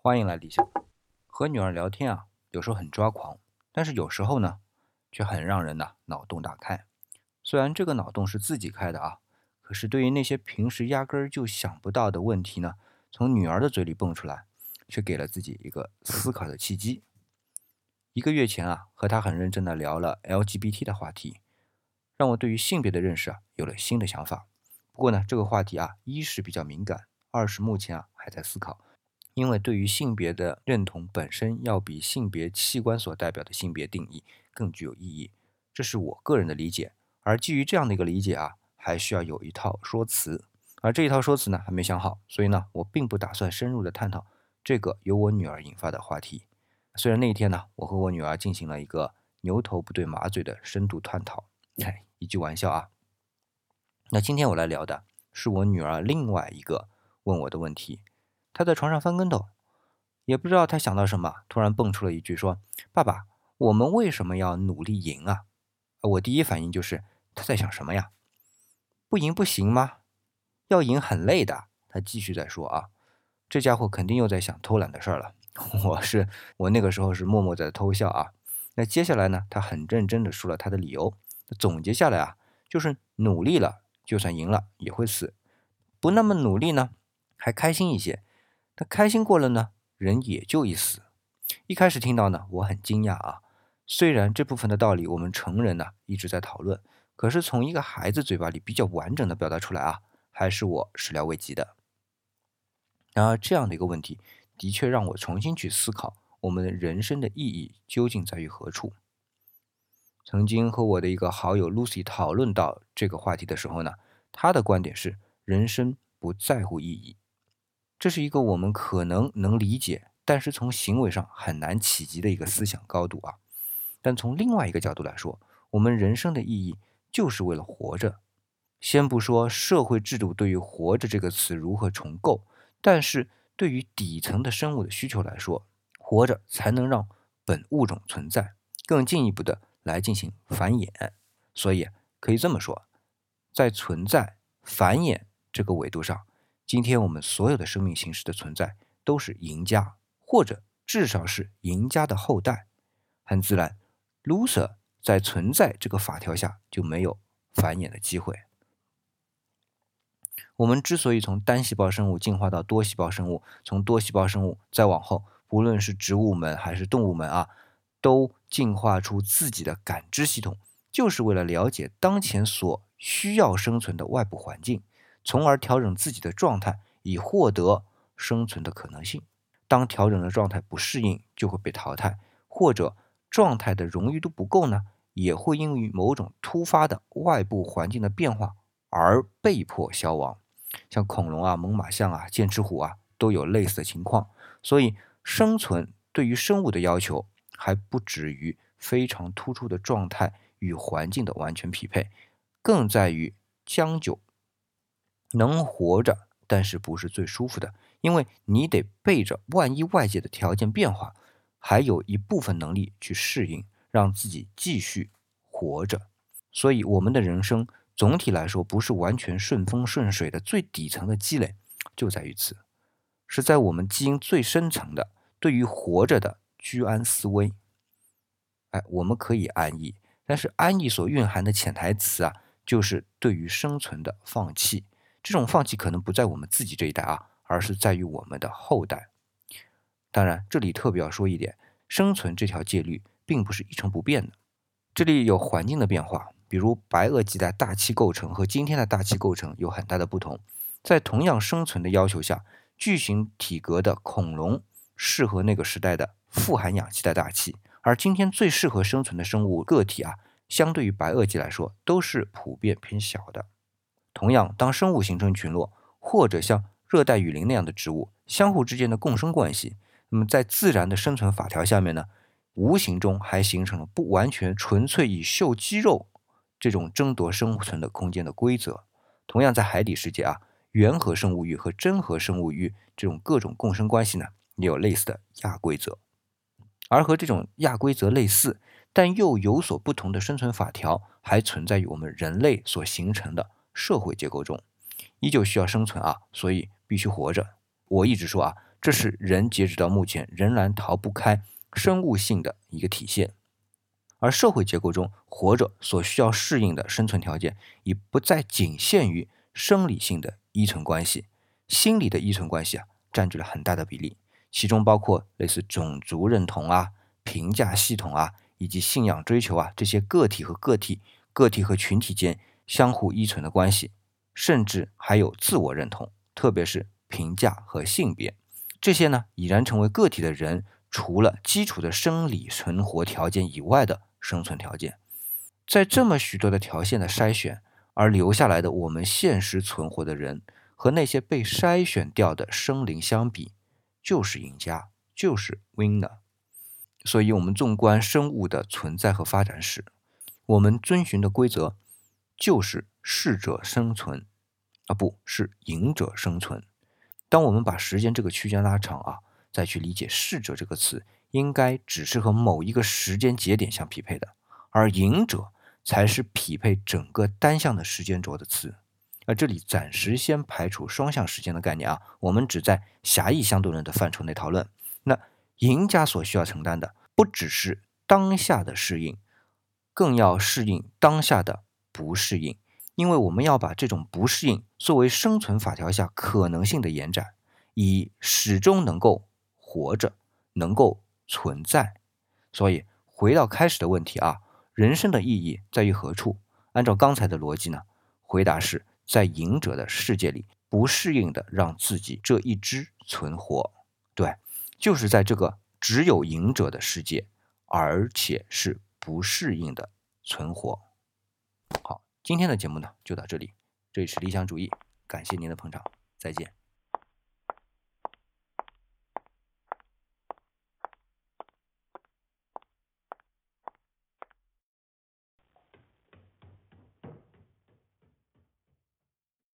欢迎来理想。和女儿聊天啊，有时候很抓狂，但是有时候呢，却很让人呢脑洞大开。虽然这个脑洞是自己开的啊，可是对于那些平时压根儿就想不到的问题呢，从女儿的嘴里蹦出来，却给了自己一个思考的契机。一个月前啊，和她很认真的聊了 LGBT 的话题，让我对于性别的认识啊有了新的想法。不过呢，这个话题啊，一是比较敏感，二是目前啊还在思考。因为对于性别的认同本身要比性别器官所代表的性别定义更具有意义，这是我个人的理解。而基于这样的一个理解啊，还需要有一套说辞，而这一套说辞呢还没想好，所以呢我并不打算深入的探讨这个由我女儿引发的话题。虽然那一天呢，我和我女儿进行了一个牛头不对马嘴的深度探讨，哎，一句玩笑啊。那今天我来聊的是我女儿另外一个问我的问题。他在床上翻跟头，也不知道他想到什么，突然蹦出了一句说：“爸爸，我们为什么要努力赢啊？”我第一反应就是他在想什么呀？不赢不行吗？要赢很累的。他继续在说啊，这家伙肯定又在想偷懒的事儿了。我是我那个时候是默默在偷笑啊。那接下来呢，他很认真的说了他的理由。总结下来啊，就是努力了，就算赢了也会死；不那么努力呢，还开心一些。他开心过了呢，人也就一死。一开始听到呢，我很惊讶啊。虽然这部分的道理我们成人呢一直在讨论，可是从一个孩子嘴巴里比较完整的表达出来啊，还是我始料未及的。然而这样的一个问题，的确让我重新去思考我们人生的意义究竟在于何处。曾经和我的一个好友 Lucy 讨论到这个话题的时候呢，她的观点是：人生不在乎意义。这是一个我们可能能理解，但是从行为上很难企及的一个思想高度啊。但从另外一个角度来说，我们人生的意义就是为了活着。先不说社会制度对于“活着”这个词如何重构，但是对于底层的生物的需求来说，活着才能让本物种存在，更进一步的来进行繁衍。所以可以这么说，在存在、繁衍这个维度上。今天我们所有的生命形式的存在都是赢家，或者至少是赢家的后代。很自然，loser 在存在这个法条下就没有繁衍的机会。我们之所以从单细胞生物进化到多细胞生物，从多细胞生物再往后，不论是植物们还是动物们啊，都进化出自己的感知系统，就是为了了解当前所需要生存的外部环境。从而调整自己的状态，以获得生存的可能性。当调整的状态不适应，就会被淘汰；或者状态的荣誉度不够呢，也会因为某种突发的外部环境的变化而被迫消亡。像恐龙啊、猛犸象啊、剑齿虎啊，都有类似的情况。所以，生存对于生物的要求还不止于非常突出的状态与环境的完全匹配，更在于将就。能活着，但是不是最舒服的，因为你得背着万一外界的条件变化，还有一部分能力去适应，让自己继续活着。所以，我们的人生总体来说不是完全顺风顺水的，最底层的积累就在于此，是在我们基因最深层的对于活着的居安思危。哎，我们可以安逸，但是安逸所蕴含的潜台词啊，就是对于生存的放弃。这种放弃可能不在我们自己这一代啊，而是在于我们的后代。当然，这里特别要说一点，生存这条戒律并不是一成不变的，这里有环境的变化，比如白垩纪的大气构成和今天的大气构成有很大的不同。在同样生存的要求下，巨型体格的恐龙适合那个时代的富含氧气的大气，而今天最适合生存的生物个体啊，相对于白垩纪来说，都是普遍偏小的。同样，当生物形成群落，或者像热带雨林那样的植物相互之间的共生关系，那么在自然的生存法条下面呢，无形中还形成了不完全纯粹以秀肌肉这种争夺生存的空间的规则。同样，在海底世界啊，原核生物域和真核生物域这种各种共生关系呢，也有类似的亚规则。而和这种亚规则类似，但又有所不同的生存法条，还存在于我们人类所形成的。社会结构中，依旧需要生存啊，所以必须活着。我一直说啊，这是人截止到目前仍然逃不开生物性的一个体现。而社会结构中活着所需要适应的生存条件，已不再仅限于生理性的依存关系，心理的依存关系啊，占据了很大的比例，其中包括类似种族认同啊、评价系统啊，以及信仰追求啊这些个体和个体、个体和群体间相互依存的关系，甚至还有自我认同，特别是评价和性别，这些呢，已然成为个体的人除了基础的生理存活条件以外的。生存条件，在这么许多的条件的筛选而留下来的我们现实存活的人，和那些被筛选掉的生灵相比，就是赢家，就是 winner。所以，我们纵观生物的存在和发展史，我们遵循的规则就是适者生存，啊，不是赢者生存。当我们把时间这个区间拉长啊，再去理解“适者”这个词。应该只是和某一个时间节点相匹配的，而赢者才是匹配整个单向的时间轴的词。而这里暂时先排除双向时间的概念啊，我们只在狭义相对论的范畴内讨论。那赢家所需要承担的不只是当下的适应，更要适应当下的不适应，因为我们要把这种不适应作为生存法条下可能性的延展，以始终能够活着，能够。存在，所以回到开始的问题啊，人生的意义在于何处？按照刚才的逻辑呢，回答是在赢者的世界里，不适应的让自己这一只存活。对，就是在这个只有赢者的世界，而且是不适应的存活。今天的节目呢就到这里，这里是理想主义，感谢您的捧场，再见。